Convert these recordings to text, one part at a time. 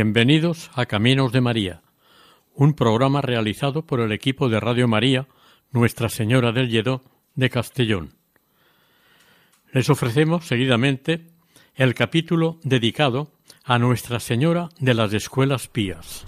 Bienvenidos a Caminos de María, un programa realizado por el equipo de Radio María Nuestra Señora del Lledó de Castellón. Les ofrecemos seguidamente el capítulo dedicado a Nuestra Señora de las Escuelas Pías.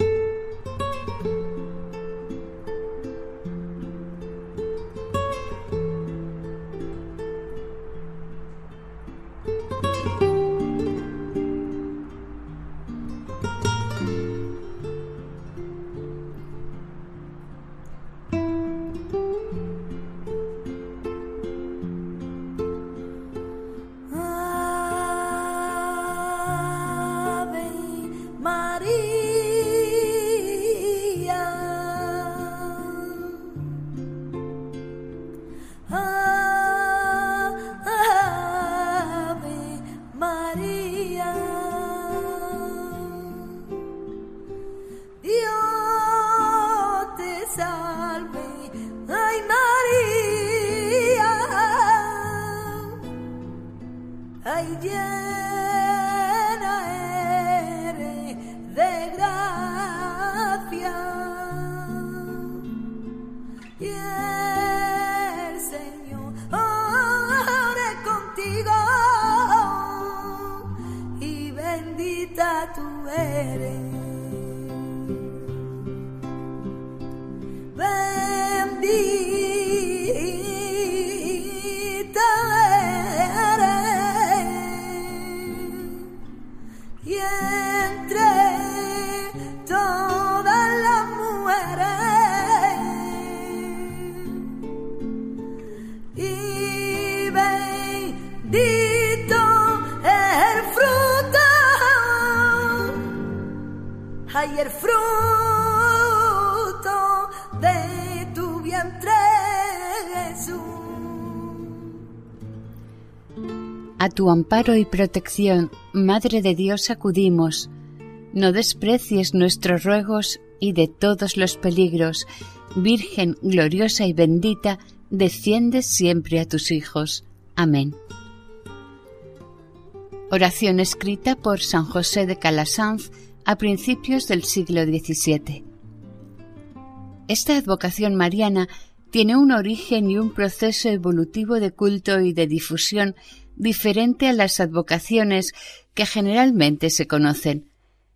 Ay, llena tu amparo y protección, Madre de Dios, acudimos. No desprecies nuestros ruegos y de todos los peligros, Virgen gloriosa y bendita, defiendes siempre a tus hijos. Amén. Oración escrita por San José de Calasanz a principios del siglo XVII. Esta advocación mariana tiene un origen y un proceso evolutivo de culto y de difusión diferente a las advocaciones que generalmente se conocen.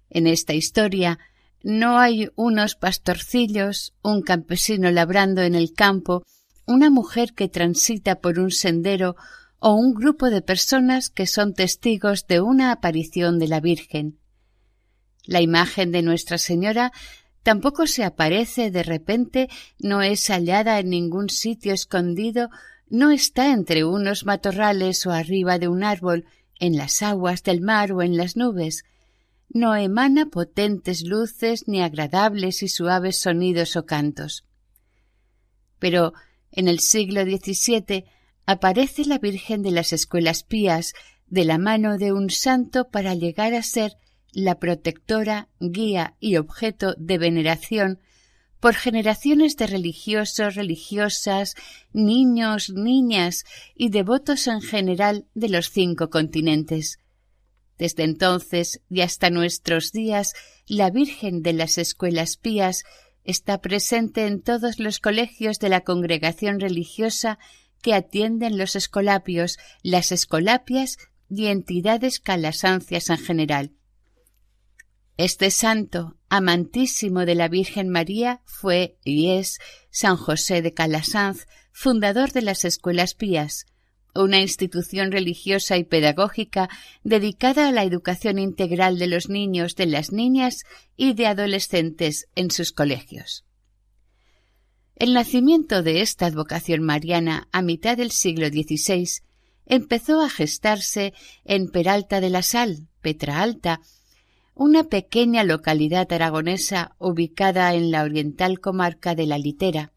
En esta historia no hay unos pastorcillos, un campesino labrando en el campo, una mujer que transita por un sendero o un grupo de personas que son testigos de una aparición de la Virgen. La imagen de Nuestra Señora tampoco se aparece de repente, no es hallada en ningún sitio escondido, no está entre unos matorrales o arriba de un árbol, en las aguas del mar o en las nubes. No emana potentes luces ni agradables y suaves sonidos o cantos. Pero en el siglo XVII aparece la Virgen de las Escuelas Pías de la mano de un santo para llegar a ser la protectora, guía y objeto de veneración por generaciones de religiosos, religiosas, niños, niñas y devotos en general de los cinco continentes. Desde entonces y hasta nuestros días, la Virgen de las Escuelas Pías está presente en todos los colegios de la congregación religiosa que atienden los escolapios, las escolapias y entidades calasancias en general. Este santo, amantísimo de la Virgen María, fue y es San José de Calasanz, fundador de las Escuelas Pías, una institución religiosa y pedagógica dedicada a la educación integral de los niños, de las niñas y de adolescentes en sus colegios. El nacimiento de esta advocación mariana a mitad del siglo XVI empezó a gestarse en Peralta de la Sal, Petra Alta, una pequeña localidad aragonesa ubicada en la oriental comarca de la Litera.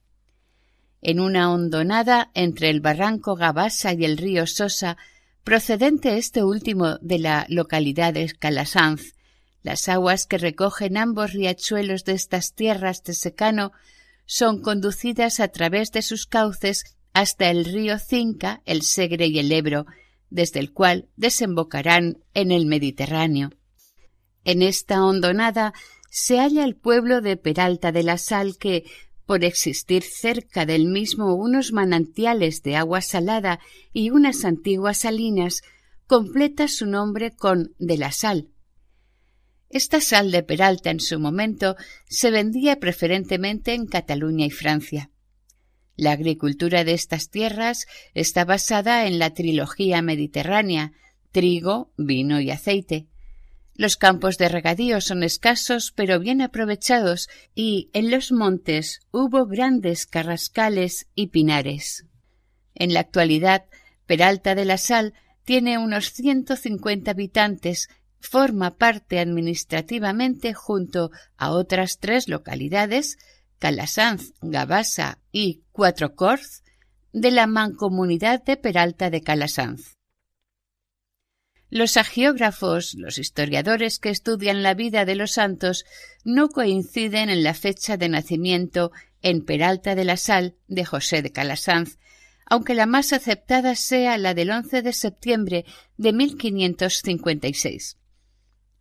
En una hondonada entre el barranco Gabasa y el río Sosa, procedente este último de la localidad de Calasanz, las aguas que recogen ambos riachuelos de estas tierras de secano son conducidas a través de sus cauces hasta el río Cinca, el Segre y el Ebro, desde el cual desembocarán en el Mediterráneo. En esta hondonada se halla el pueblo de Peralta de la Sal que, por existir cerca del mismo unos manantiales de agua salada y unas antiguas salinas, completa su nombre con de la sal. Esta sal de Peralta en su momento se vendía preferentemente en Cataluña y Francia. La agricultura de estas tierras está basada en la trilogía mediterránea trigo, vino y aceite. Los campos de regadío son escasos pero bien aprovechados y en los montes hubo grandes carrascales y pinares. En la actualidad, Peralta de la Sal tiene unos 150 habitantes, forma parte administrativamente junto a otras tres localidades Calasanz, Gabasa y Cuatro Corz, de la mancomunidad de Peralta de Calasanz. Los agiógrafos, los historiadores que estudian la vida de los santos, no coinciden en la fecha de nacimiento en Peralta de la Sal de José de Calasanz, aunque la más aceptada sea la del 11 de septiembre de 1556.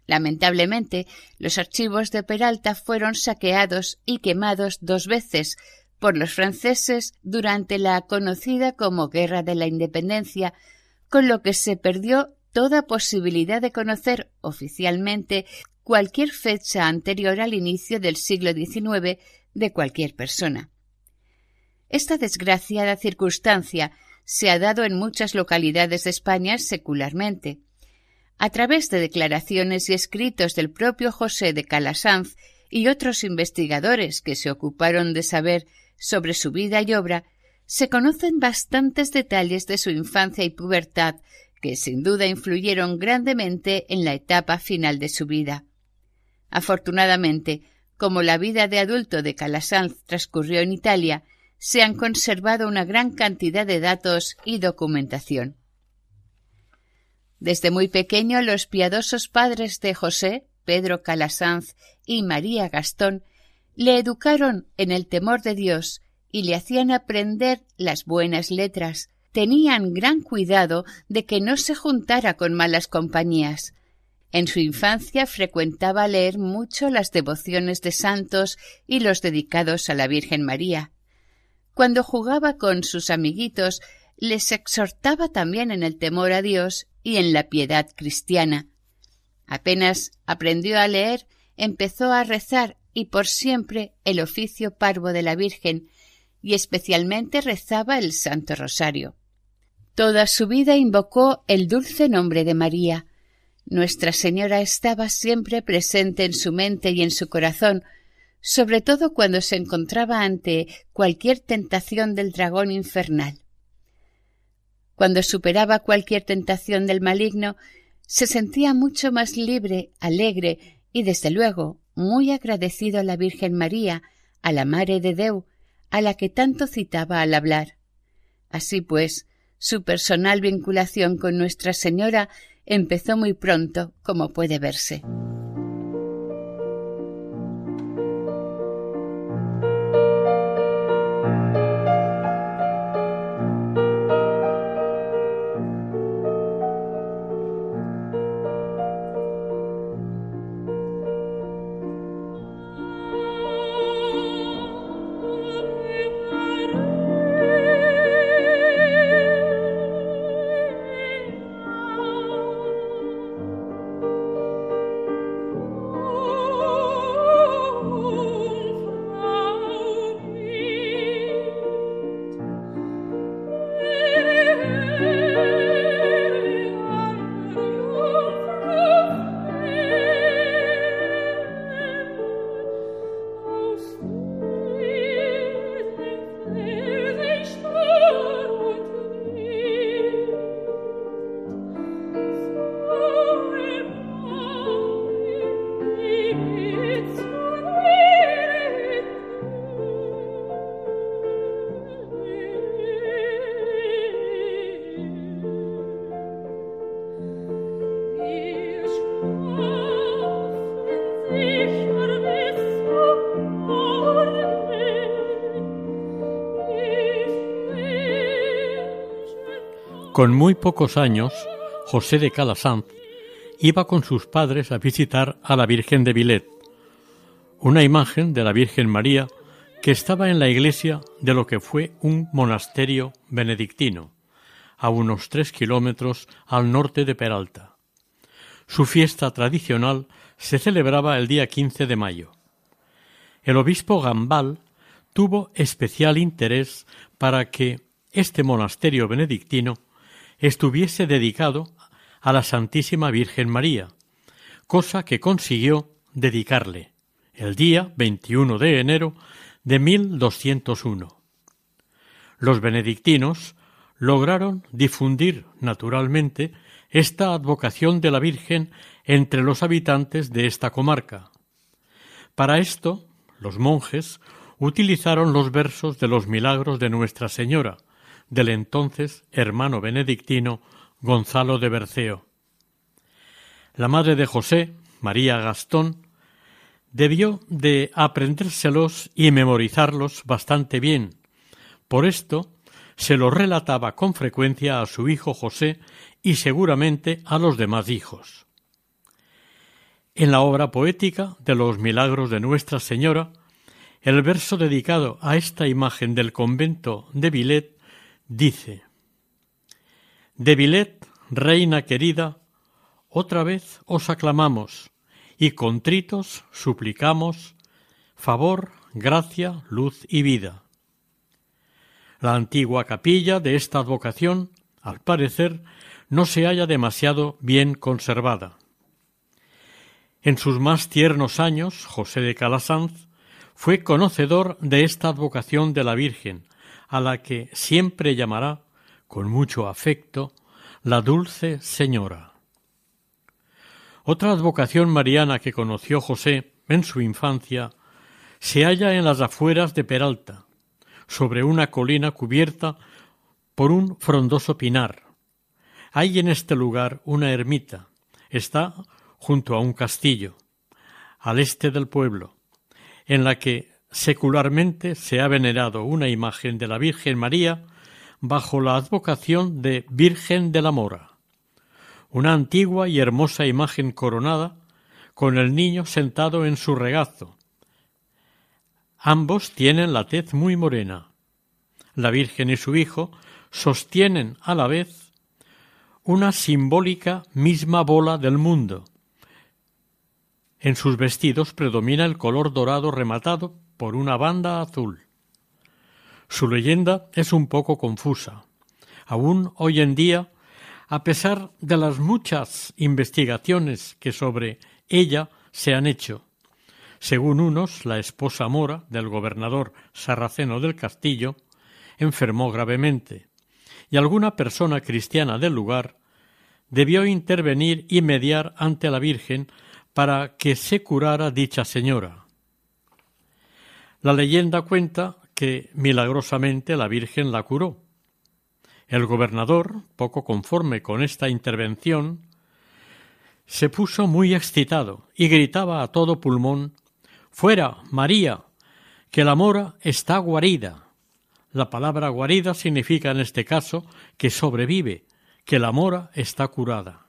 Lamentablemente, los archivos de Peralta fueron saqueados y quemados dos veces por los franceses durante la conocida como Guerra de la Independencia, con lo que se perdió toda posibilidad de conocer oficialmente cualquier fecha anterior al inicio del siglo XIX de cualquier persona. Esta desgraciada circunstancia se ha dado en muchas localidades de España secularmente a través de declaraciones y escritos del propio José de Calasanz y otros investigadores que se ocuparon de saber sobre su vida y obra, se conocen bastantes detalles de su infancia y pubertad que sin duda influyeron grandemente en la etapa final de su vida. Afortunadamente, como la vida de adulto de Calasanz transcurrió en Italia, se han conservado una gran cantidad de datos y documentación. Desde muy pequeño los piadosos padres de José, Pedro Calasanz y María Gastón, le educaron en el temor de Dios y le hacían aprender las buenas letras. Tenían gran cuidado de que no se juntara con malas compañías. En su infancia frecuentaba leer mucho las devociones de santos y los dedicados a la Virgen María. Cuando jugaba con sus amiguitos, les exhortaba también en el temor a Dios y en la piedad cristiana. Apenas aprendió a leer, empezó a rezar y por siempre el oficio parvo de la Virgen, y especialmente rezaba el Santo Rosario. Toda su vida invocó el dulce nombre de María. Nuestra Señora estaba siempre presente en su mente y en su corazón, sobre todo cuando se encontraba ante cualquier tentación del dragón infernal. Cuando superaba cualquier tentación del maligno, se sentía mucho más libre, alegre y, desde luego, muy agradecido a la Virgen María, a la Mare de Deu, a la que tanto citaba al hablar. Así pues, su personal vinculación con Nuestra Señora empezó muy pronto, como puede verse. Con muy pocos años, José de Calasanz iba con sus padres a visitar a la Virgen de Vilet, una imagen de la Virgen María que estaba en la iglesia de lo que fue un monasterio benedictino, a unos tres kilómetros al norte de Peralta. Su fiesta tradicional se celebraba el día 15 de mayo. El obispo Gambal tuvo especial interés para que este monasterio benedictino estuviese dedicado a la Santísima Virgen María, cosa que consiguió dedicarle el día 21 de enero de 1201. Los benedictinos lograron difundir naturalmente esta advocación de la Virgen entre los habitantes de esta comarca. Para esto, los monjes utilizaron los versos de los milagros de Nuestra Señora, del entonces hermano benedictino Gonzalo de Berceo. La madre de José, María Gastón, debió de aprendérselos y memorizarlos bastante bien. Por esto se los relataba con frecuencia a su hijo José y seguramente a los demás hijos. En la obra poética de los milagros de Nuestra Señora, el verso dedicado a esta imagen del convento de Vilet dice De Vilet, reina querida, otra vez os aclamamos, y contritos suplicamos favor, gracia, luz y vida. La antigua capilla de esta advocación, al parecer, no se halla demasiado bien conservada. En sus más tiernos años, José de Calasanz fue conocedor de esta advocación de la Virgen, a la que siempre llamará, con mucho afecto, la dulce Señora. Otra advocación mariana que conoció José en su infancia se halla en las afueras de Peralta, sobre una colina cubierta por un frondoso pinar. Hay en este lugar una ermita. Está junto a un castillo, al este del pueblo, en la que secularmente se ha venerado una imagen de la Virgen María bajo la advocación de Virgen de la Mora una antigua y hermosa imagen coronada, con el niño sentado en su regazo. Ambos tienen la tez muy morena. La Virgen y su Hijo sostienen a la vez una simbólica misma bola del mundo. En sus vestidos predomina el color dorado rematado por una banda azul. Su leyenda es un poco confusa. Aún hoy en día a pesar de las muchas investigaciones que sobre ella se han hecho. Según unos, la esposa mora del gobernador sarraceno del castillo enfermó gravemente, y alguna persona cristiana del lugar debió intervenir y mediar ante la Virgen para que se curara dicha señora. La leyenda cuenta que milagrosamente la Virgen la curó, el gobernador, poco conforme con esta intervención, se puso muy excitado y gritaba a todo pulmón Fuera, María, que la mora está guarida. La palabra guarida significa en este caso que sobrevive, que la mora está curada.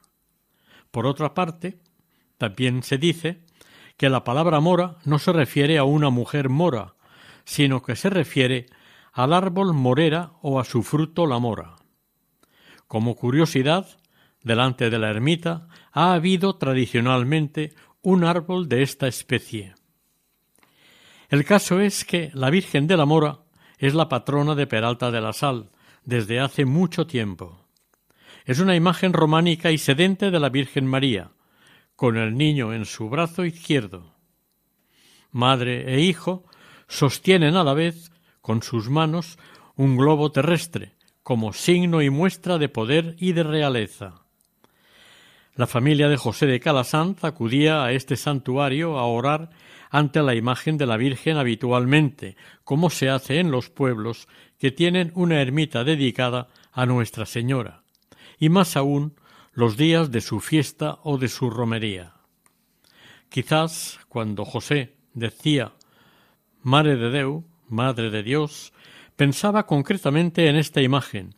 Por otra parte, también se dice que la palabra mora no se refiere a una mujer mora, sino que se refiere al árbol morera o a su fruto la mora. Como curiosidad, delante de la ermita ha habido tradicionalmente un árbol de esta especie. El caso es que la Virgen de la Mora es la patrona de Peralta de la Sal desde hace mucho tiempo. Es una imagen románica y sedente de la Virgen María, con el niño en su brazo izquierdo. Madre e hijo sostienen a la vez con sus manos un globo terrestre, como signo y muestra de poder y de realeza. La familia de José de Calasanz acudía a este santuario a orar ante la imagen de la Virgen habitualmente, como se hace en los pueblos que tienen una ermita dedicada a Nuestra Señora, y más aún los días de su fiesta o de su romería. Quizás cuando José decía Madre de Deu, Madre de Dios, pensaba concretamente en esta imagen,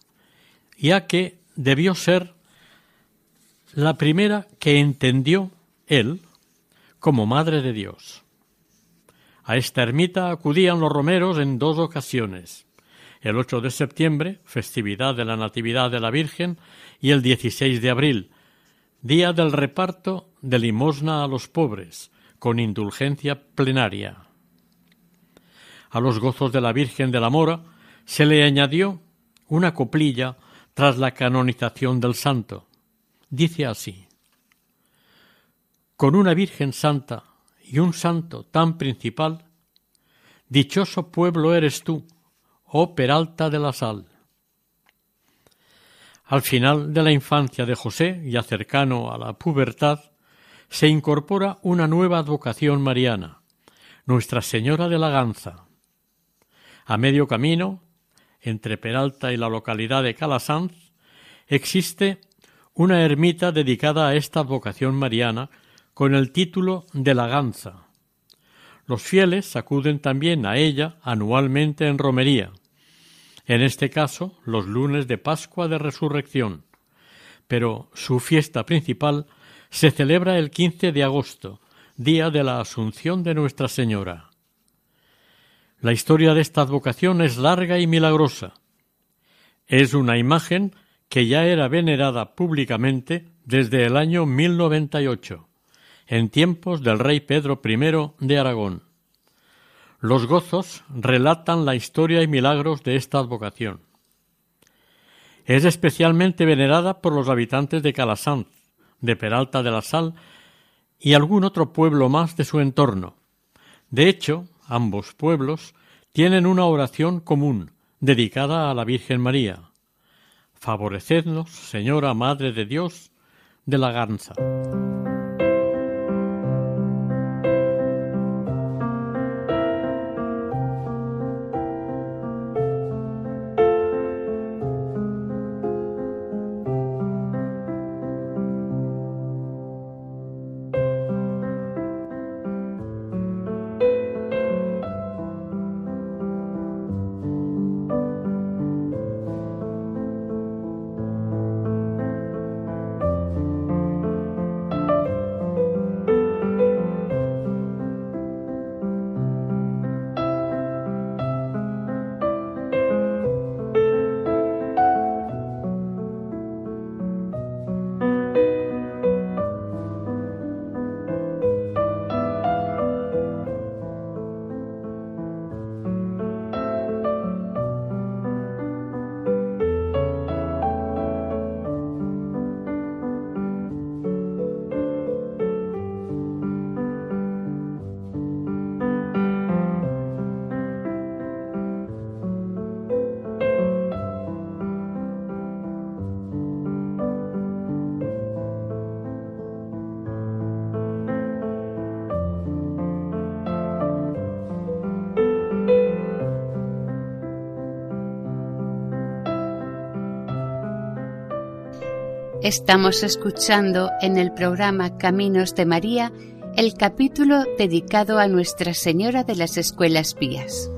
ya que debió ser la primera que entendió él como Madre de Dios. A esta ermita acudían los romeros en dos ocasiones, el 8 de septiembre, festividad de la Natividad de la Virgen, y el 16 de abril, día del reparto de limosna a los pobres, con indulgencia plenaria. A los gozos de la Virgen de la Mora se le añadió una coplilla tras la canonización del santo. Dice así Con una Virgen santa y un santo tan principal, dichoso pueblo eres tú, oh Peralta de la Sal. Al final de la infancia de José, ya cercano a la pubertad, se incorpora una nueva advocación mariana, Nuestra Señora de la Ganza. A medio camino, entre Peralta y la localidad de Calasanz, existe una ermita dedicada a esta advocación mariana con el título de la Ganza. Los fieles acuden también a ella anualmente en romería, en este caso los lunes de Pascua de Resurrección, pero su fiesta principal se celebra el 15 de agosto, día de la Asunción de Nuestra Señora. La historia de esta advocación es larga y milagrosa. Es una imagen que ya era venerada públicamente desde el año 1098, en tiempos del rey Pedro I de Aragón. Los gozos relatan la historia y milagros de esta advocación. Es especialmente venerada por los habitantes de Calasanz, de Peralta de la Sal y algún otro pueblo más de su entorno. De hecho, ambos pueblos tienen una oración común dedicada a la Virgen María. Favorecednos, Señora Madre de Dios, de la Ganza. Estamos escuchando en el programa Caminos de María el capítulo dedicado a Nuestra Señora de las Escuelas Pías.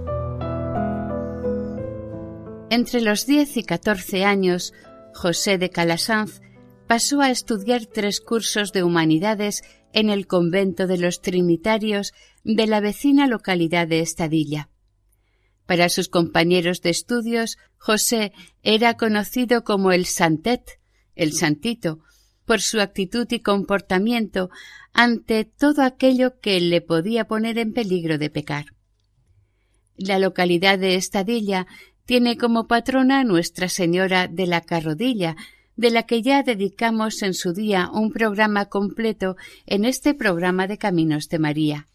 Entre los 10 y 14 años, José de Calasanz pasó a estudiar tres cursos de humanidades en el convento de los Trinitarios de la vecina localidad de Estadilla. Para sus compañeros de estudios, José era conocido como el Santet, el santito, por su actitud y comportamiento ante todo aquello que le podía poner en peligro de pecar. La localidad de Estadilla tiene como patrona Nuestra Señora de la Carrodilla, de la que ya dedicamos en su día un programa completo en este programa de Caminos de María.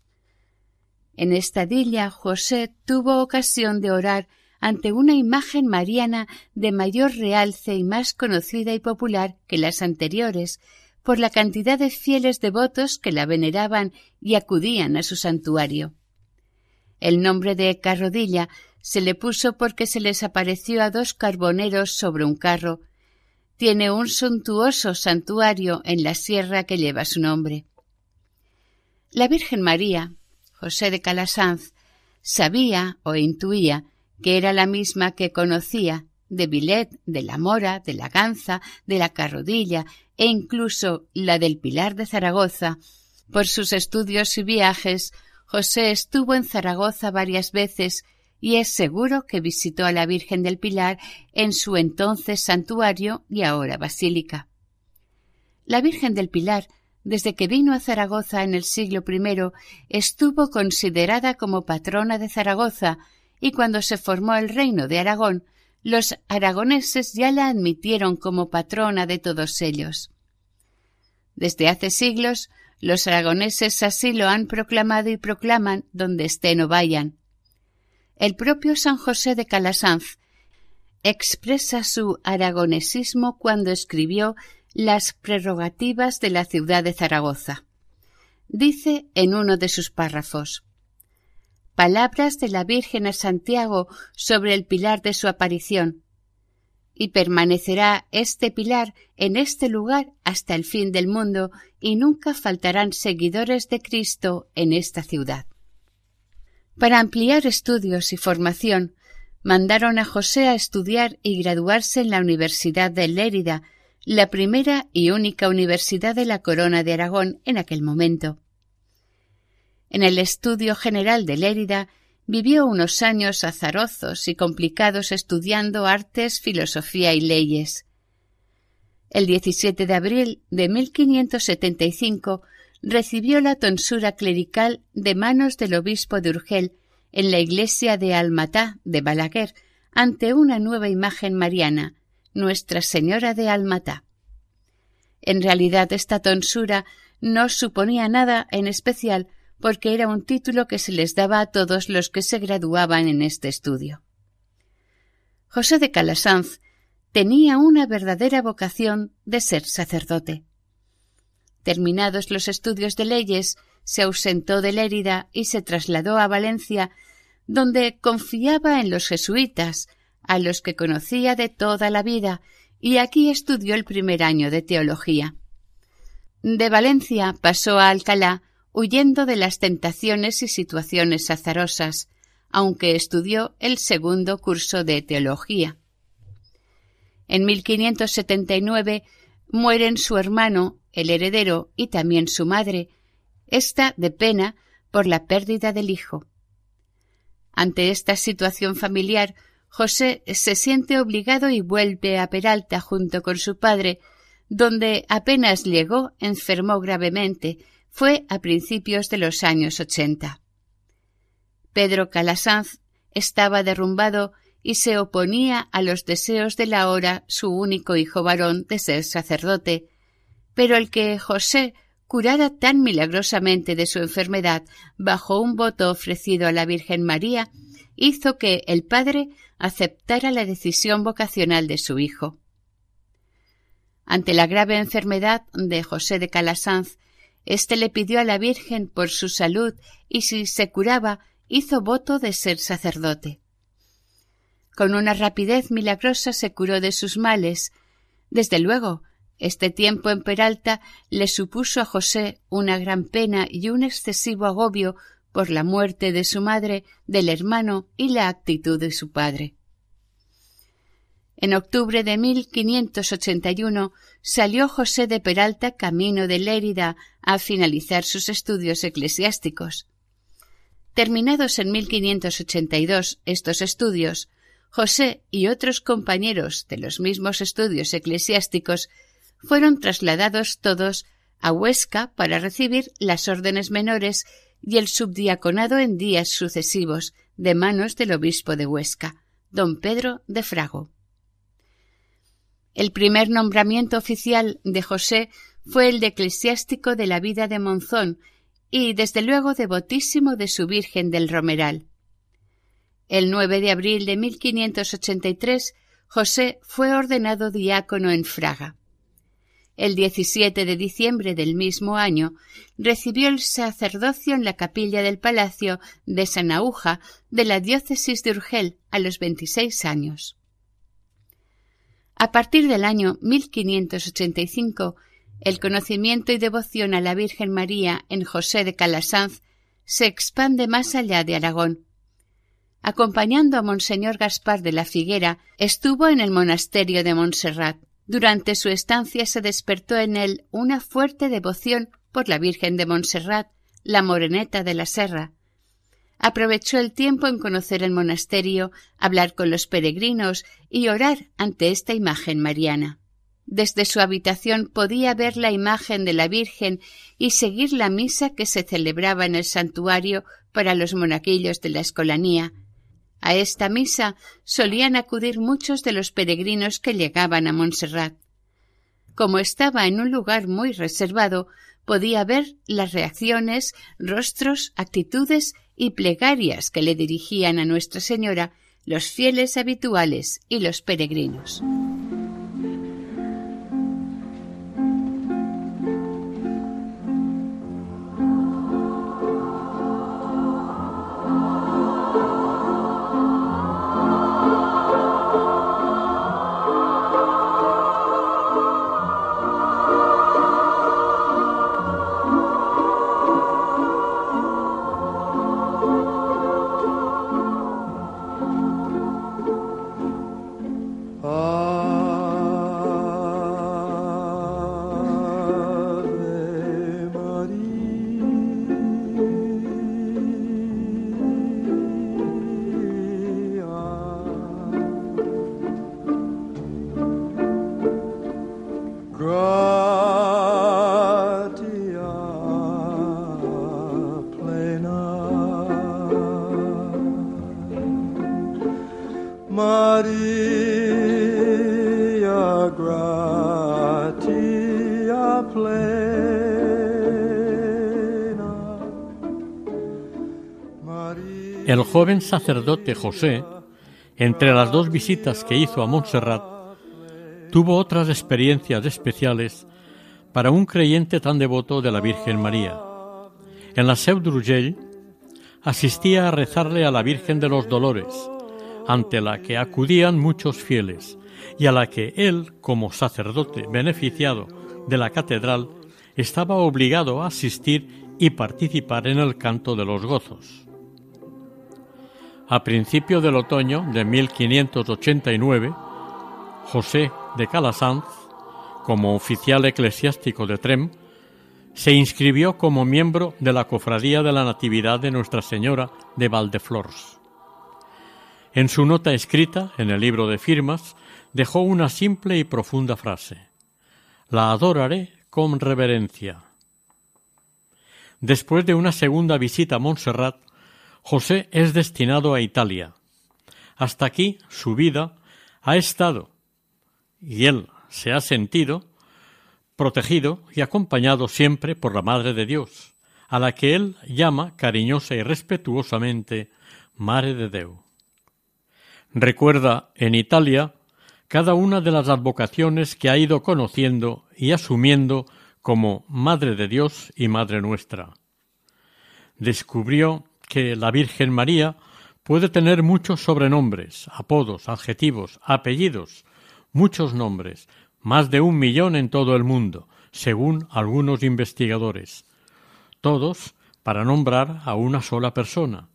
En Estadilla José tuvo ocasión de orar ante una imagen mariana de mayor realce y más conocida y popular que las anteriores, por la cantidad de fieles devotos que la veneraban y acudían a su santuario. El nombre de Carrodilla se le puso porque se les apareció a dos carboneros sobre un carro. Tiene un suntuoso santuario en la sierra que lleva su nombre. La Virgen María, José de Calasanz, sabía o intuía que era la misma que conocía de Vilet, de la Mora, de la Ganza, de la Carrodilla e incluso la del Pilar de Zaragoza, por sus estudios y viajes, José estuvo en Zaragoza varias veces y es seguro que visitó a la Virgen del Pilar en su entonces santuario y ahora basílica. La Virgen del Pilar, desde que vino a Zaragoza en el siglo I, estuvo considerada como patrona de Zaragoza y cuando se formó el reino de Aragón, los aragoneses ya la admitieron como patrona de todos ellos. Desde hace siglos, los aragoneses así lo han proclamado y proclaman donde estén o vayan. El propio San José de Calasanz expresa su aragonesismo cuando escribió las prerrogativas de la ciudad de Zaragoza. Dice en uno de sus párrafos Palabras de la Virgen a Santiago sobre el pilar de su aparición. Y permanecerá este pilar en este lugar hasta el fin del mundo, y nunca faltarán seguidores de Cristo en esta ciudad. Para ampliar estudios y formación, mandaron a José a estudiar y graduarse en la Universidad de Lérida, la primera y única universidad de la Corona de Aragón en aquel momento. En el Estudio General de Lérida vivió unos años azarozos y complicados estudiando artes, filosofía y leyes. El 17 de abril de 1575 recibió la tonsura clerical de manos del obispo de Urgel en la iglesia de Almatá de Balaguer ante una nueva imagen mariana, Nuestra Señora de Almatá. En realidad esta tonsura no suponía nada en especial porque era un título que se les daba a todos los que se graduaban en este estudio. José de Calasanz tenía una verdadera vocación de ser sacerdote. Terminados los estudios de leyes, se ausentó de Lérida y se trasladó a Valencia, donde confiaba en los jesuitas, a los que conocía de toda la vida, y aquí estudió el primer año de teología. De Valencia pasó a Alcalá, huyendo de las tentaciones y situaciones azarosas, aunque estudió el segundo curso de teología. En 1579 mueren su hermano, el heredero, y también su madre, esta de pena por la pérdida del hijo. Ante esta situación familiar, José se siente obligado y vuelve a Peralta junto con su padre, donde apenas llegó enfermó gravemente fue a principios de los años ochenta. Pedro Calasanz estaba derrumbado y se oponía a los deseos de la hora su único hijo varón de ser sacerdote, pero el que José curara tan milagrosamente de su enfermedad bajo un voto ofrecido a la Virgen María, hizo que el padre aceptara la decisión vocacional de su hijo. Ante la grave enfermedad de José de Calasanz este le pidió a la Virgen por su salud y si se curaba hizo voto de ser sacerdote. Con una rapidez milagrosa se curó de sus males. Desde luego, este tiempo en Peralta le supuso a José una gran pena y un excesivo agobio por la muerte de su madre, del hermano y la actitud de su padre. En octubre de 1581 salió José de Peralta camino de Lérida a finalizar sus estudios eclesiásticos. Terminados en 1582 estos estudios, José y otros compañeros de los mismos estudios eclesiásticos fueron trasladados todos a Huesca para recibir las órdenes menores y el subdiaconado en días sucesivos de manos del obispo de Huesca, don Pedro de Frago. El primer nombramiento oficial de José fue el de eclesiástico de la vida de Monzón y, desde luego, devotísimo de su Virgen del Romeral. El 9 de abril de 1583, José fue ordenado diácono en Fraga. El 17 de diciembre del mismo año recibió el sacerdocio en la capilla del Palacio de Sanauja de la diócesis de Urgel a los 26 años. A partir del año 1585, el conocimiento y devoción a la Virgen María en José de Calasanz se expande más allá de Aragón. acompañando a Monseñor Gaspar de la Figuera, estuvo en el monasterio de Montserrat. Durante su estancia se despertó en él una fuerte devoción por la Virgen de Montserrat, la Moreneta de la Serra. Aprovechó el tiempo en conocer el monasterio, hablar con los peregrinos y orar ante esta imagen mariana. Desde su habitación podía ver la imagen de la Virgen y seguir la misa que se celebraba en el santuario para los monaquillos de la escolanía. A esta misa solían acudir muchos de los peregrinos que llegaban a Montserrat. Como estaba en un lugar muy reservado, podía ver las reacciones, rostros, actitudes y plegarias que le dirigían a Nuestra Señora los fieles habituales y los peregrinos. Sacerdote José, entre las dos visitas que hizo a Montserrat, tuvo otras experiencias especiales para un creyente tan devoto de la Virgen María. En la Seu d'Urgell asistía a rezarle a la Virgen de los Dolores, ante la que acudían muchos fieles y a la que él, como sacerdote beneficiado de la catedral, estaba obligado a asistir y participar en el canto de los gozos. A principio del otoño de 1589, José de Calasanz, como oficial eclesiástico de Trem, se inscribió como miembro de la Cofradía de la Natividad de Nuestra Señora de Valdeflors. En su nota escrita en el libro de firmas dejó una simple y profunda frase: La adoraré con reverencia. Después de una segunda visita a Montserrat, José es destinado a Italia. Hasta aquí su vida ha estado y él se ha sentido protegido y acompañado siempre por la Madre de Dios, a la que él llama cariñosa y respetuosamente Madre de Deu. Recuerda en Italia cada una de las advocaciones que ha ido conociendo y asumiendo como Madre de Dios y Madre nuestra. Descubrió que la Virgen María puede tener muchos sobrenombres, apodos, adjetivos, apellidos, muchos nombres, más de un millón en todo el mundo, según algunos investigadores, todos para nombrar a una sola persona,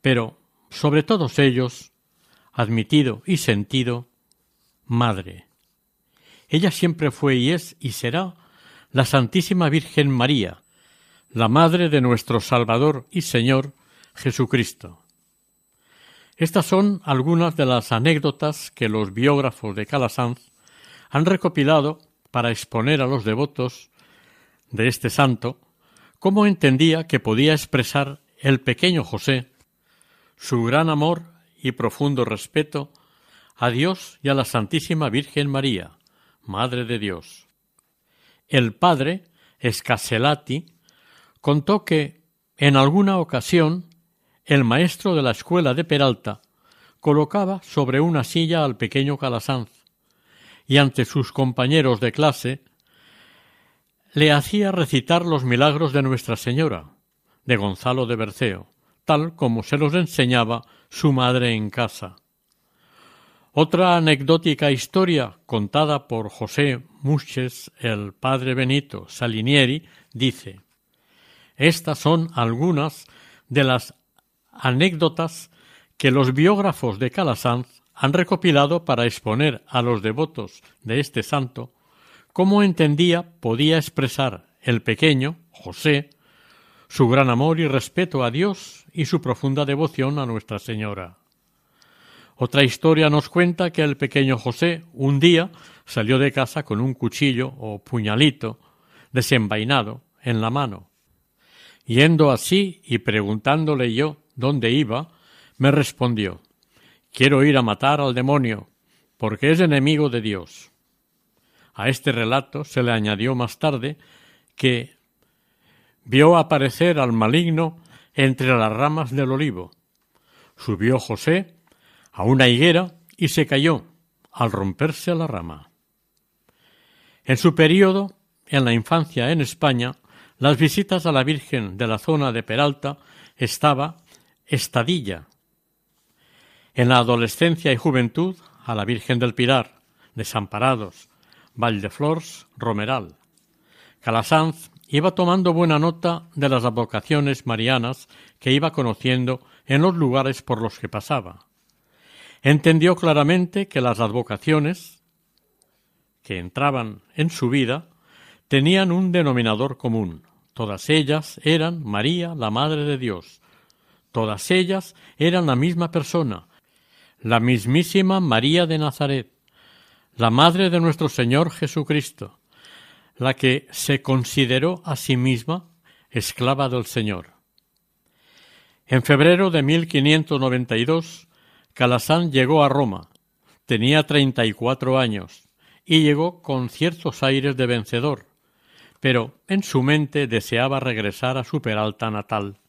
pero sobre todos ellos, admitido y sentido, Madre. Ella siempre fue y es y será la Santísima Virgen María, la Madre de nuestro Salvador y Señor, Jesucristo. Estas son algunas de las anécdotas que los biógrafos de Calasanz han recopilado para exponer a los devotos de este santo cómo entendía que podía expresar el pequeño José su gran amor y profundo respeto a Dios y a la Santísima Virgen María, Madre de Dios. El padre, Escaselati, contó que en alguna ocasión el maestro de la escuela de Peralta colocaba sobre una silla al pequeño Calasanz y ante sus compañeros de clase le hacía recitar los milagros de Nuestra Señora, de Gonzalo de Berceo, tal como se los enseñaba su madre en casa. Otra anecdótica historia contada por José Muches, el padre Benito Salinieri, dice Estas son algunas de las anécdotas que los biógrafos de Calasanz han recopilado para exponer a los devotos de este santo cómo entendía podía expresar el pequeño, José, su gran amor y respeto a Dios y su profunda devoción a Nuestra Señora. Otra historia nos cuenta que el pequeño José un día salió de casa con un cuchillo o puñalito desenvainado en la mano. Yendo así y preguntándole yo dónde iba, me respondió Quiero ir a matar al demonio, porque es enemigo de Dios. A este relato se le añadió más tarde que vio aparecer al maligno entre las ramas del olivo. Subió José a una higuera y se cayó al romperse la rama. En su periodo, en la infancia en España, las visitas a la Virgen de la zona de Peralta estaba estadilla, en la adolescencia y juventud, a la Virgen del Pilar, Desamparados, Valdeflors, Romeral. Calasanz iba tomando buena nota de las advocaciones marianas que iba conociendo en los lugares por los que pasaba. Entendió claramente que las advocaciones que entraban en su vida tenían un denominador común. Todas ellas eran María, la Madre de Dios. Todas ellas eran la misma persona, la mismísima María de Nazaret, la Madre de nuestro Señor Jesucristo, la que se consideró a sí misma esclava del Señor. En febrero de 1592, Calasán llegó a Roma. Tenía treinta y cuatro años y llegó con ciertos aires de vencedor, pero en su mente deseaba regresar a su Peralta natal.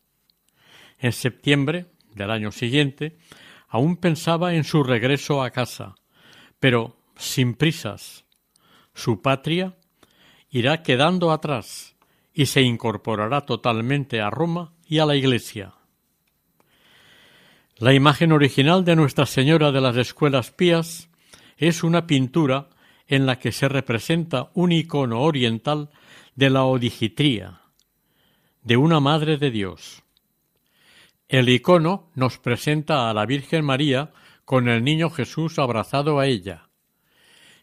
En septiembre del año siguiente aún pensaba en su regreso a casa, pero sin prisas. Su patria irá quedando atrás y se incorporará totalmente a Roma y a la Iglesia. La imagen original de Nuestra Señora de las Escuelas Pías es una pintura en la que se representa un icono oriental de la odigitría, de una Madre de Dios. El icono nos presenta a la Virgen María con el niño Jesús abrazado a ella.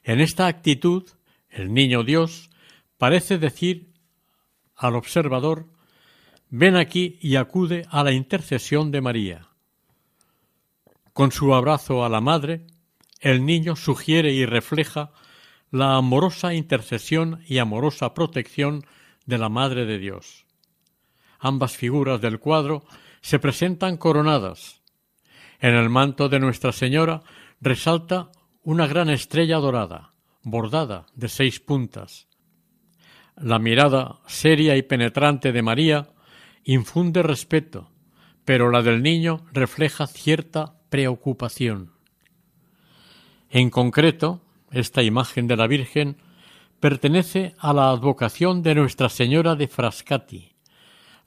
En esta actitud, el niño Dios parece decir al observador Ven aquí y acude a la intercesión de María. Con su abrazo a la Madre, el niño sugiere y refleja la amorosa intercesión y amorosa protección de la Madre de Dios. Ambas figuras del cuadro se presentan coronadas. En el manto de Nuestra Señora resalta una gran estrella dorada, bordada de seis puntas. La mirada seria y penetrante de María infunde respeto, pero la del niño refleja cierta preocupación. En concreto, esta imagen de la Virgen pertenece a la advocación de Nuestra Señora de Frascati,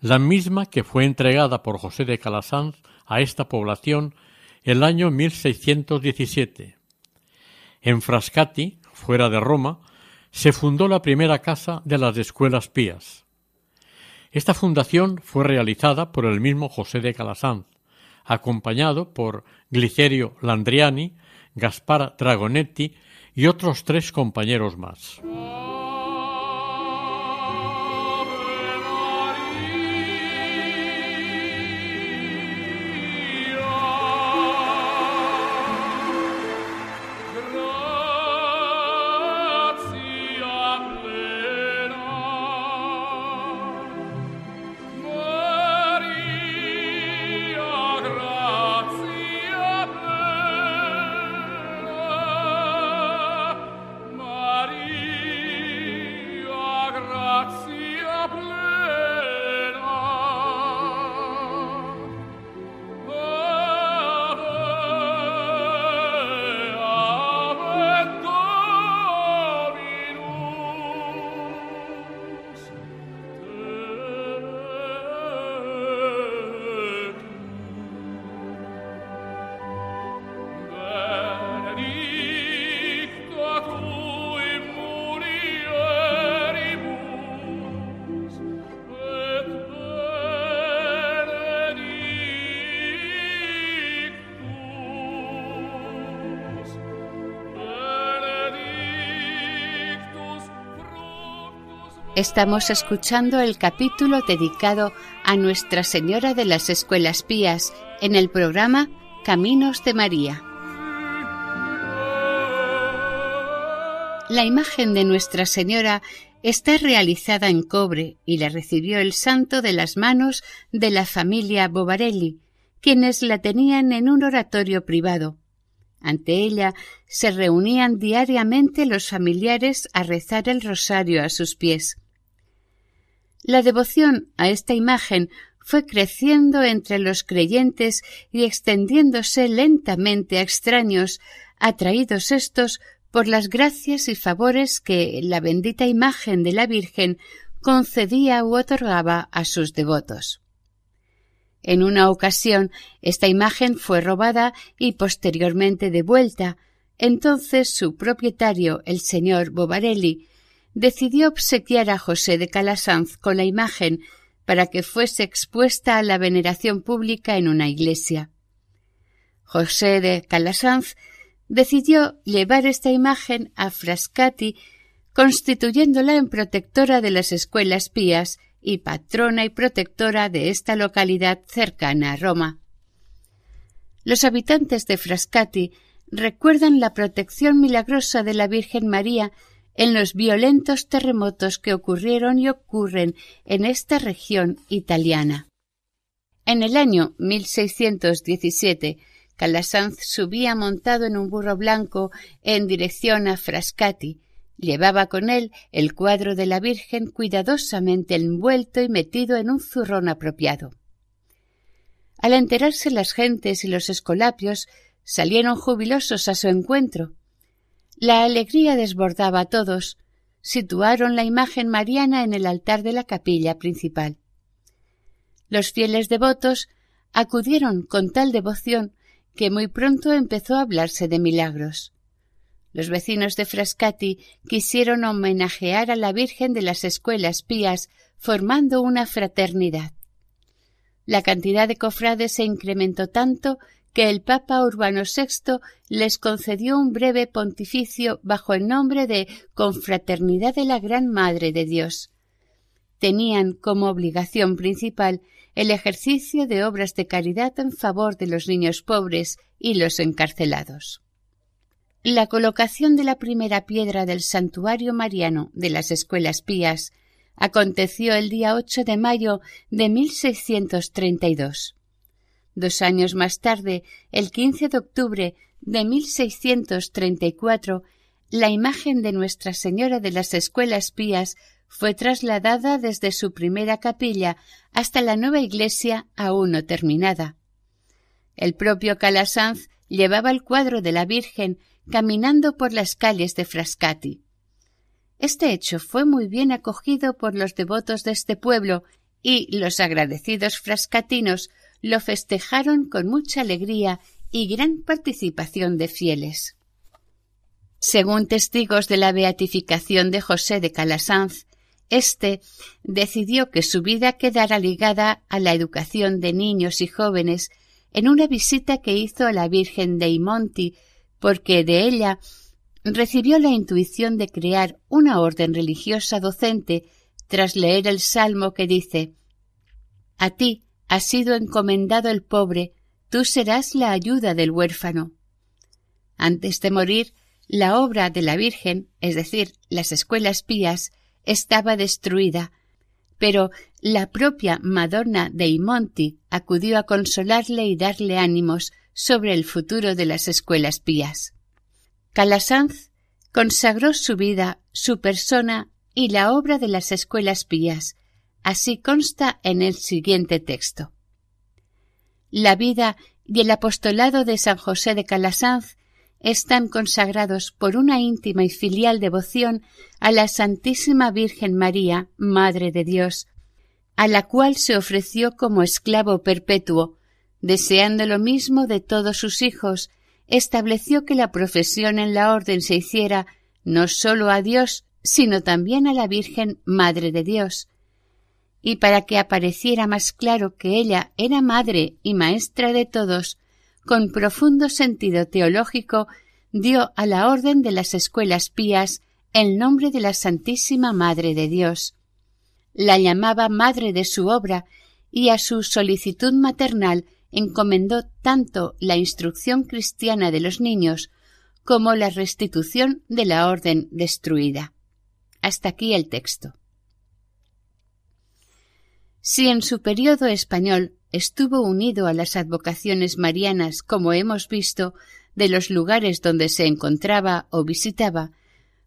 la misma que fue entregada por José de Calasanz a esta población el año 1617. En Frascati, fuera de Roma, se fundó la primera casa de las escuelas pías. Esta fundación fue realizada por el mismo José de Calasanz, acompañado por Glicerio Landriani, Gaspar Dragonetti y otros tres compañeros más. Estamos escuchando el capítulo dedicado a Nuestra Señora de las Escuelas Pías en el programa Caminos de María. La imagen de Nuestra Señora está realizada en cobre y la recibió el santo de las manos de la familia Bobarelli, quienes la tenían en un oratorio privado. Ante ella se reunían diariamente los familiares a rezar el rosario a sus pies. La devoción a esta imagen fue creciendo entre los creyentes y extendiéndose lentamente a extraños, atraídos estos por las gracias y favores que la bendita imagen de la Virgen concedía u otorgaba a sus devotos. En una ocasión esta imagen fue robada y posteriormente devuelta. Entonces su propietario, el señor Bobarelli, decidió obsequiar a José de Calasanz con la imagen para que fuese expuesta a la veneración pública en una iglesia. José de Calasanz decidió llevar esta imagen a Frascati, constituyéndola en protectora de las escuelas pías y patrona y protectora de esta localidad cercana a Roma. Los habitantes de Frascati recuerdan la protección milagrosa de la Virgen María en los violentos terremotos que ocurrieron y ocurren en esta región italiana. En el año 1617, Calasanz subía montado en un burro blanco en dirección a Frascati. Llevaba con él el cuadro de la Virgen cuidadosamente envuelto y metido en un zurrón apropiado. Al enterarse las gentes y los escolapios salieron jubilosos a su encuentro. La alegría desbordaba a todos. Situaron la imagen mariana en el altar de la capilla principal. Los fieles devotos acudieron con tal devoción que muy pronto empezó a hablarse de milagros. Los vecinos de Frascati quisieron homenajear a la Virgen de las Escuelas Pías formando una fraternidad. La cantidad de cofrades se incrementó tanto que el Papa Urbano VI les concedió un breve pontificio bajo el nombre de Confraternidad de la Gran Madre de Dios. Tenían como obligación principal el ejercicio de obras de caridad en favor de los niños pobres y los encarcelados. La colocación de la primera piedra del santuario mariano de las escuelas pías aconteció el día 8 de mayo de 1632. Dos años más tarde, el 15 de octubre de 1634, la imagen de Nuestra Señora de las Escuelas Pías fue trasladada desde su primera capilla hasta la nueva iglesia aún no terminada. El propio Calasanz llevaba el cuadro de la Virgen caminando por las calles de Frascati. Este hecho fue muy bien acogido por los devotos de este pueblo y los agradecidos frascatinos lo festejaron con mucha alegría y gran participación de fieles. Según testigos de la beatificación de José de Calasanz, éste decidió que su vida quedara ligada a la educación de niños y jóvenes en una visita que hizo a la Virgen de Imonti, porque de ella recibió la intuición de crear una orden religiosa docente tras leer el salmo que dice A ti, ha sido encomendado el pobre, tú serás la ayuda del huérfano. Antes de morir, la obra de la Virgen, es decir, las escuelas pías, estaba destruida, pero la propia Madonna dei Monti acudió a consolarle y darle ánimos sobre el futuro de las escuelas pías. Calasanz consagró su vida, su persona y la obra de las escuelas pías, Así consta en el siguiente texto. La vida y el apostolado de San José de Calasanz están consagrados por una íntima y filial devoción a la Santísima Virgen María, Madre de Dios, a la cual se ofreció como esclavo perpetuo, deseando lo mismo de todos sus hijos, estableció que la profesión en la orden se hiciera no sólo a Dios, sino también a la Virgen Madre de Dios, y para que apareciera más claro que ella era madre y maestra de todos, con profundo sentido teológico, dio a la orden de las escuelas pías el nombre de la Santísima Madre de Dios, la llamaba madre de su obra y a su solicitud maternal encomendó tanto la instrucción cristiana de los niños como la restitución de la orden destruida. Hasta aquí el texto. Si en su periodo español estuvo unido a las advocaciones marianas, como hemos visto, de los lugares donde se encontraba o visitaba,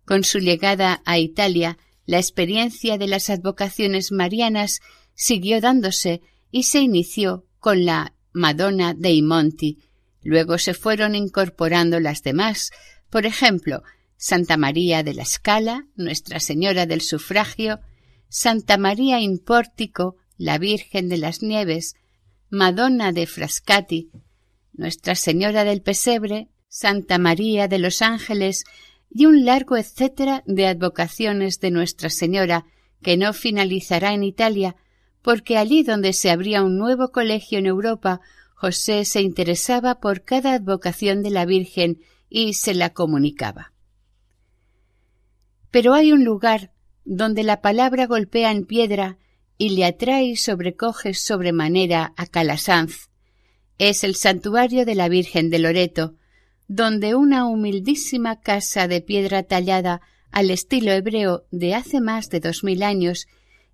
con su llegada a Italia, la experiencia de las advocaciones marianas siguió dándose y se inició con la Madonna dei Monti. Luego se fueron incorporando las demás, por ejemplo, Santa María de la Scala, Nuestra Señora del Sufragio, Santa María in Pórtico, la Virgen de las Nieves, Madonna de Frascati, Nuestra Señora del Pesebre, Santa María de los Ángeles y un largo etcétera de advocaciones de Nuestra Señora que no finalizará en Italia, porque allí donde se abría un nuevo colegio en Europa, José se interesaba por cada advocación de la Virgen y se la comunicaba. Pero hay un lugar donde la palabra golpea en piedra y le atrae y sobrecoge sobremanera a Calasanz. Es el santuario de la Virgen de Loreto, donde una humildísima casa de piedra tallada al estilo hebreo de hace más de dos mil años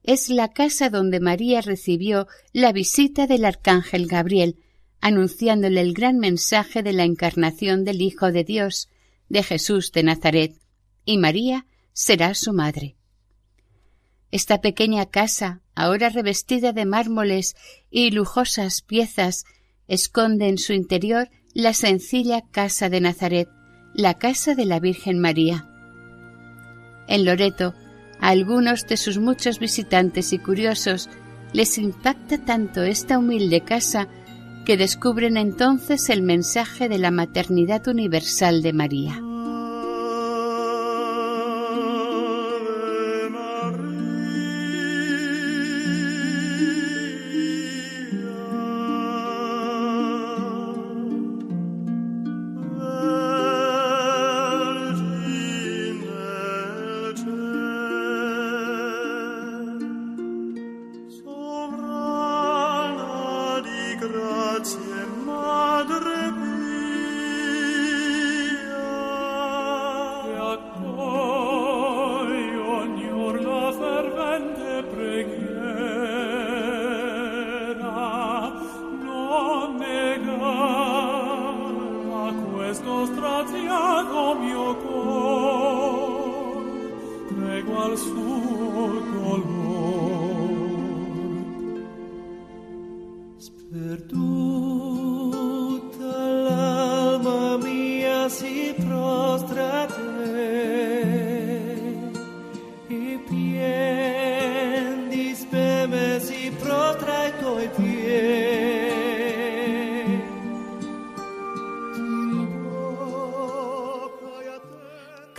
es la casa donde María recibió la visita del arcángel Gabriel, anunciándole el gran mensaje de la encarnación del Hijo de Dios, de Jesús de Nazaret, y María será su madre. Esta pequeña casa, ahora revestida de mármoles y lujosas piezas, esconde en su interior la sencilla casa de Nazaret, la casa de la Virgen María. En Loreto, a algunos de sus muchos visitantes y curiosos les impacta tanto esta humilde casa que descubren entonces el mensaje de la maternidad universal de María.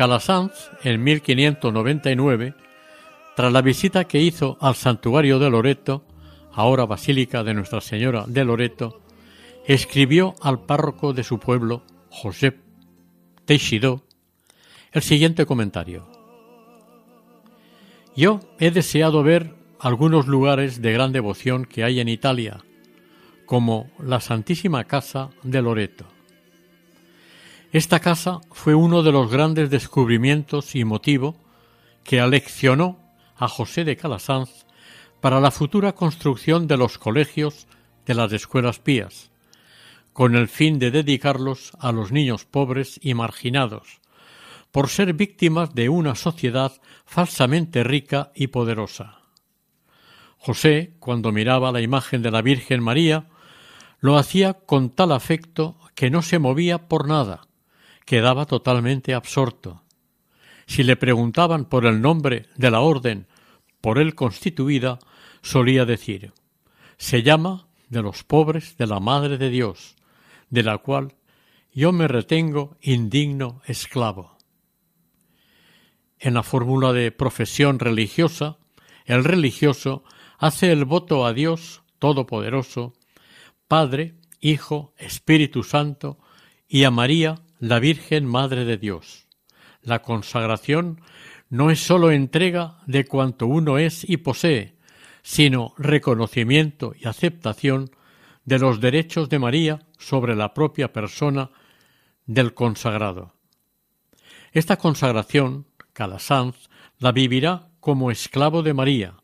Calasanz, en 1599, tras la visita que hizo al santuario de Loreto, ahora Basílica de Nuestra Señora de Loreto, escribió al párroco de su pueblo, José Teixidó, el siguiente comentario. Yo he deseado ver algunos lugares de gran devoción que hay en Italia, como la Santísima Casa de Loreto. Esta casa fue uno de los grandes descubrimientos y motivo que aleccionó a José de Calasanz para la futura construcción de los colegios de las escuelas pías, con el fin de dedicarlos a los niños pobres y marginados, por ser víctimas de una sociedad falsamente rica y poderosa. José, cuando miraba la imagen de la Virgen María, lo hacía con tal afecto que no se movía por nada, quedaba totalmente absorto. Si le preguntaban por el nombre de la orden por él constituida, solía decir se llama de los pobres de la Madre de Dios, de la cual yo me retengo indigno esclavo. En la fórmula de profesión religiosa, el religioso hace el voto a Dios Todopoderoso, Padre, Hijo, Espíritu Santo, y a María, la Virgen Madre de Dios. La consagración no es sólo entrega de cuanto uno es y posee, sino reconocimiento y aceptación de los derechos de María sobre la propia persona del consagrado. Esta consagración, Calasanz la vivirá como esclavo de María,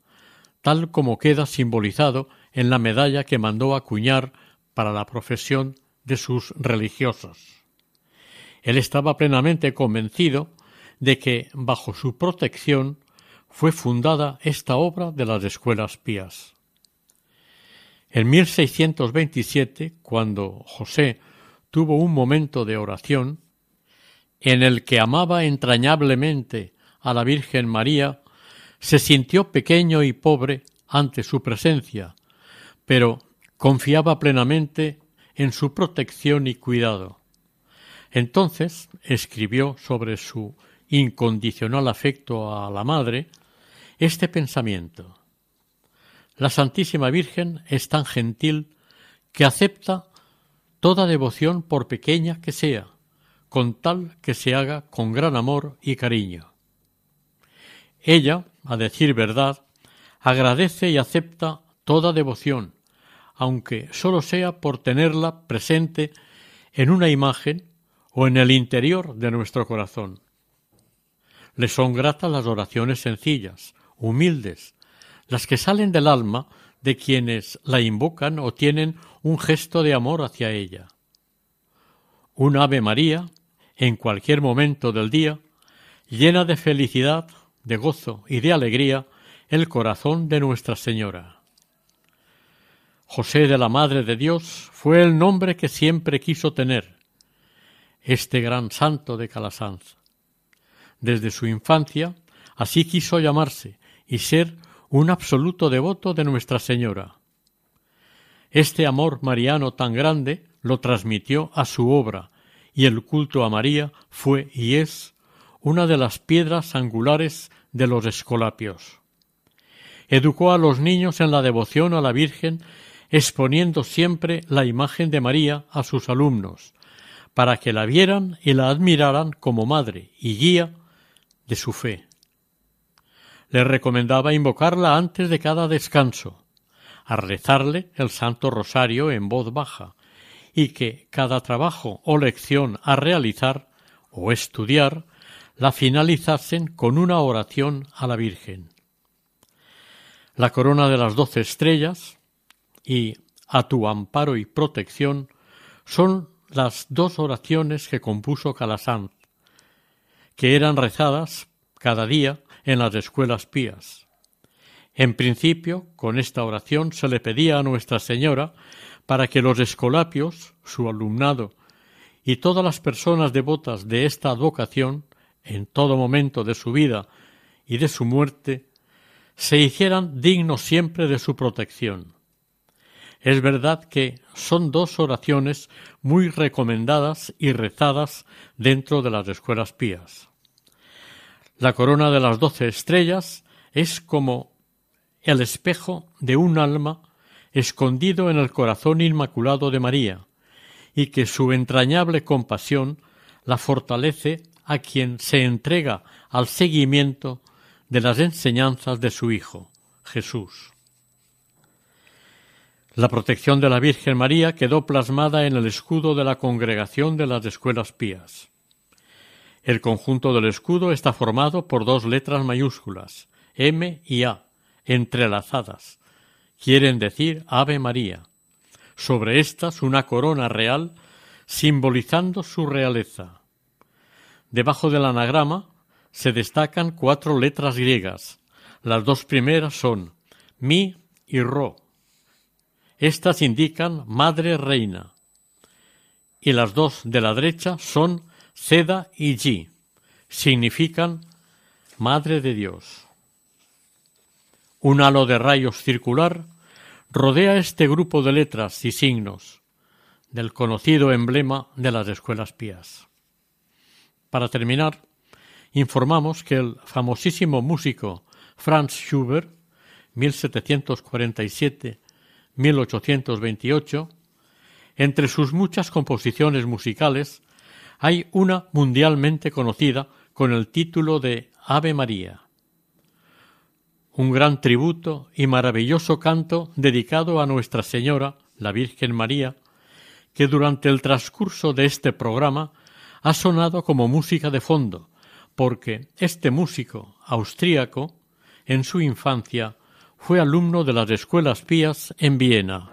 tal como queda simbolizado en la medalla que mandó acuñar para la profesión de sus religiosos. Él estaba plenamente convencido de que bajo su protección fue fundada esta obra de las escuelas pías. En 1627, cuando José tuvo un momento de oración, en el que amaba entrañablemente a la Virgen María, se sintió pequeño y pobre ante su presencia, pero confiaba plenamente en su protección y cuidado. Entonces escribió sobre su incondicional afecto a la Madre este pensamiento. La Santísima Virgen es tan gentil que acepta toda devoción por pequeña que sea, con tal que se haga con gran amor y cariño. Ella, a decir verdad, agradece y acepta toda devoción, aunque sólo sea por tenerla presente en una imagen o en el interior de nuestro corazón. Le son gratas las oraciones sencillas, humildes, las que salen del alma de quienes la invocan o tienen un gesto de amor hacia ella. Un Ave María, en cualquier momento del día, llena de felicidad, de gozo y de alegría el corazón de Nuestra Señora. José de la Madre de Dios fue el nombre que siempre quiso tener, este gran santo de Calasanz. Desde su infancia, así quiso llamarse y ser un absoluto devoto de Nuestra Señora. Este amor mariano tan grande lo transmitió a su obra, y el culto a María fue y es una de las piedras angulares de los escolapios. Educó a los niños en la devoción a la Virgen, exponiendo siempre la imagen de María a sus alumnos, para que la vieran y la admiraran como madre y guía de su fe. Le recomendaba invocarla antes de cada descanso, a rezarle el Santo Rosario en voz baja, y que cada trabajo o lección a realizar o estudiar la finalizasen con una oración a la Virgen. La corona de las doce estrellas y a tu amparo y protección son las dos oraciones que compuso Calasanz, que eran rezadas cada día en las escuelas pías. En principio, con esta oración se le pedía a Nuestra Señora para que los escolapios, su alumnado y todas las personas devotas de esta advocación, en todo momento de su vida y de su muerte, se hicieran dignos siempre de su protección. Es verdad que son dos oraciones muy recomendadas y rezadas dentro de las escuelas pías. La corona de las doce estrellas es como el espejo de un alma escondido en el corazón inmaculado de María, y que su entrañable compasión la fortalece a quien se entrega al seguimiento de las enseñanzas de su Hijo, Jesús. La protección de la Virgen María quedó plasmada en el escudo de la congregación de las escuelas pías. El conjunto del escudo está formado por dos letras mayúsculas, M y A, entrelazadas. Quieren decir Ave María. Sobre estas una corona real simbolizando su realeza. Debajo del anagrama se destacan cuatro letras griegas. Las dos primeras son Mi y Ro. Estas indican Madre Reina. Y las dos de la derecha son Seda y Yi significan Madre de Dios. Un halo de rayos circular rodea este grupo de letras y signos del conocido emblema de las escuelas pías. Para terminar, informamos que el famosísimo músico Franz Schubert, 1747-1828, entre sus muchas composiciones musicales, hay una mundialmente conocida con el título de Ave María. Un gran tributo y maravilloso canto dedicado a Nuestra Señora, la Virgen María, que durante el transcurso de este programa ha sonado como música de fondo, porque este músico austríaco, en su infancia, fue alumno de las escuelas pías en Viena.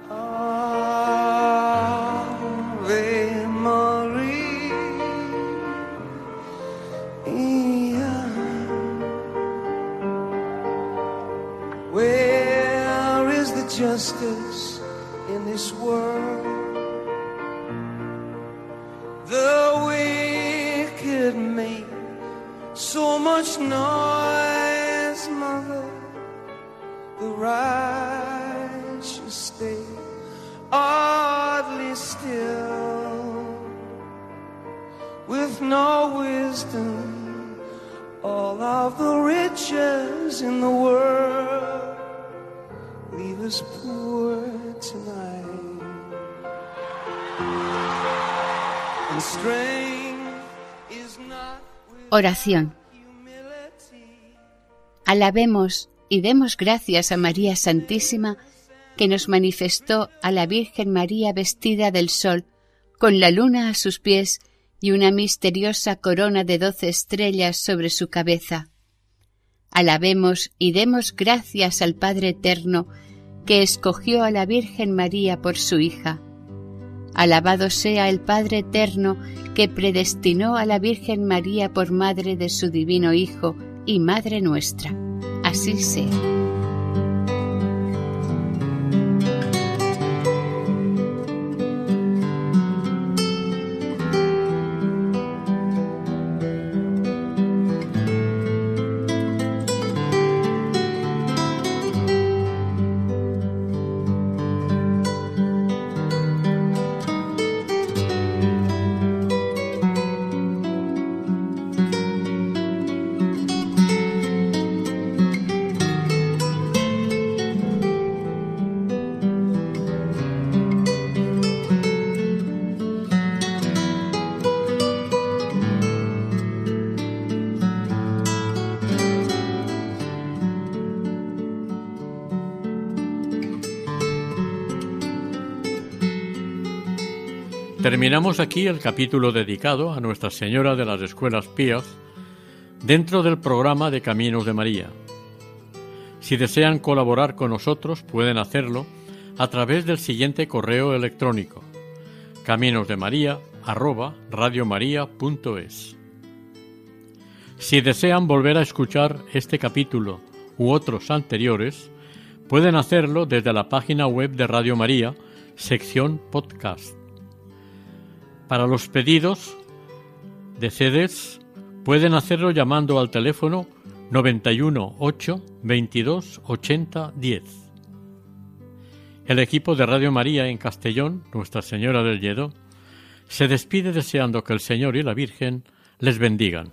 justice in this world. The wicked make so much noise, righteous stay oddly still, with no wisdom. All of the riches in the world leave us poor tonight. And strength is not Oración. Alabemos y demos gracias a María Santísima que nos manifestó a la Virgen María vestida del sol, con la luna a sus pies y una misteriosa corona de doce estrellas sobre su cabeza. Alabemos y demos gracias al Padre Eterno que escogió a la Virgen María por su hija. Alabado sea el Padre Eterno que predestinó a la Virgen María por madre de su divino Hijo y Madre nuestra. Así sea. Terminamos aquí el capítulo dedicado a Nuestra Señora de las Escuelas Pías dentro del programa de Caminos de María. Si desean colaborar con nosotros pueden hacerlo a través del siguiente correo electrónico caminosdemaria@radiomaria.es. Si desean volver a escuchar este capítulo u otros anteriores, pueden hacerlo desde la página web de Radio María, sección podcast. Para los pedidos de CDs pueden hacerlo llamando al teléfono 91 8 22 80 10. El equipo de Radio María en Castellón, Nuestra Señora del Lledó, se despide deseando que el Señor y la Virgen les bendigan.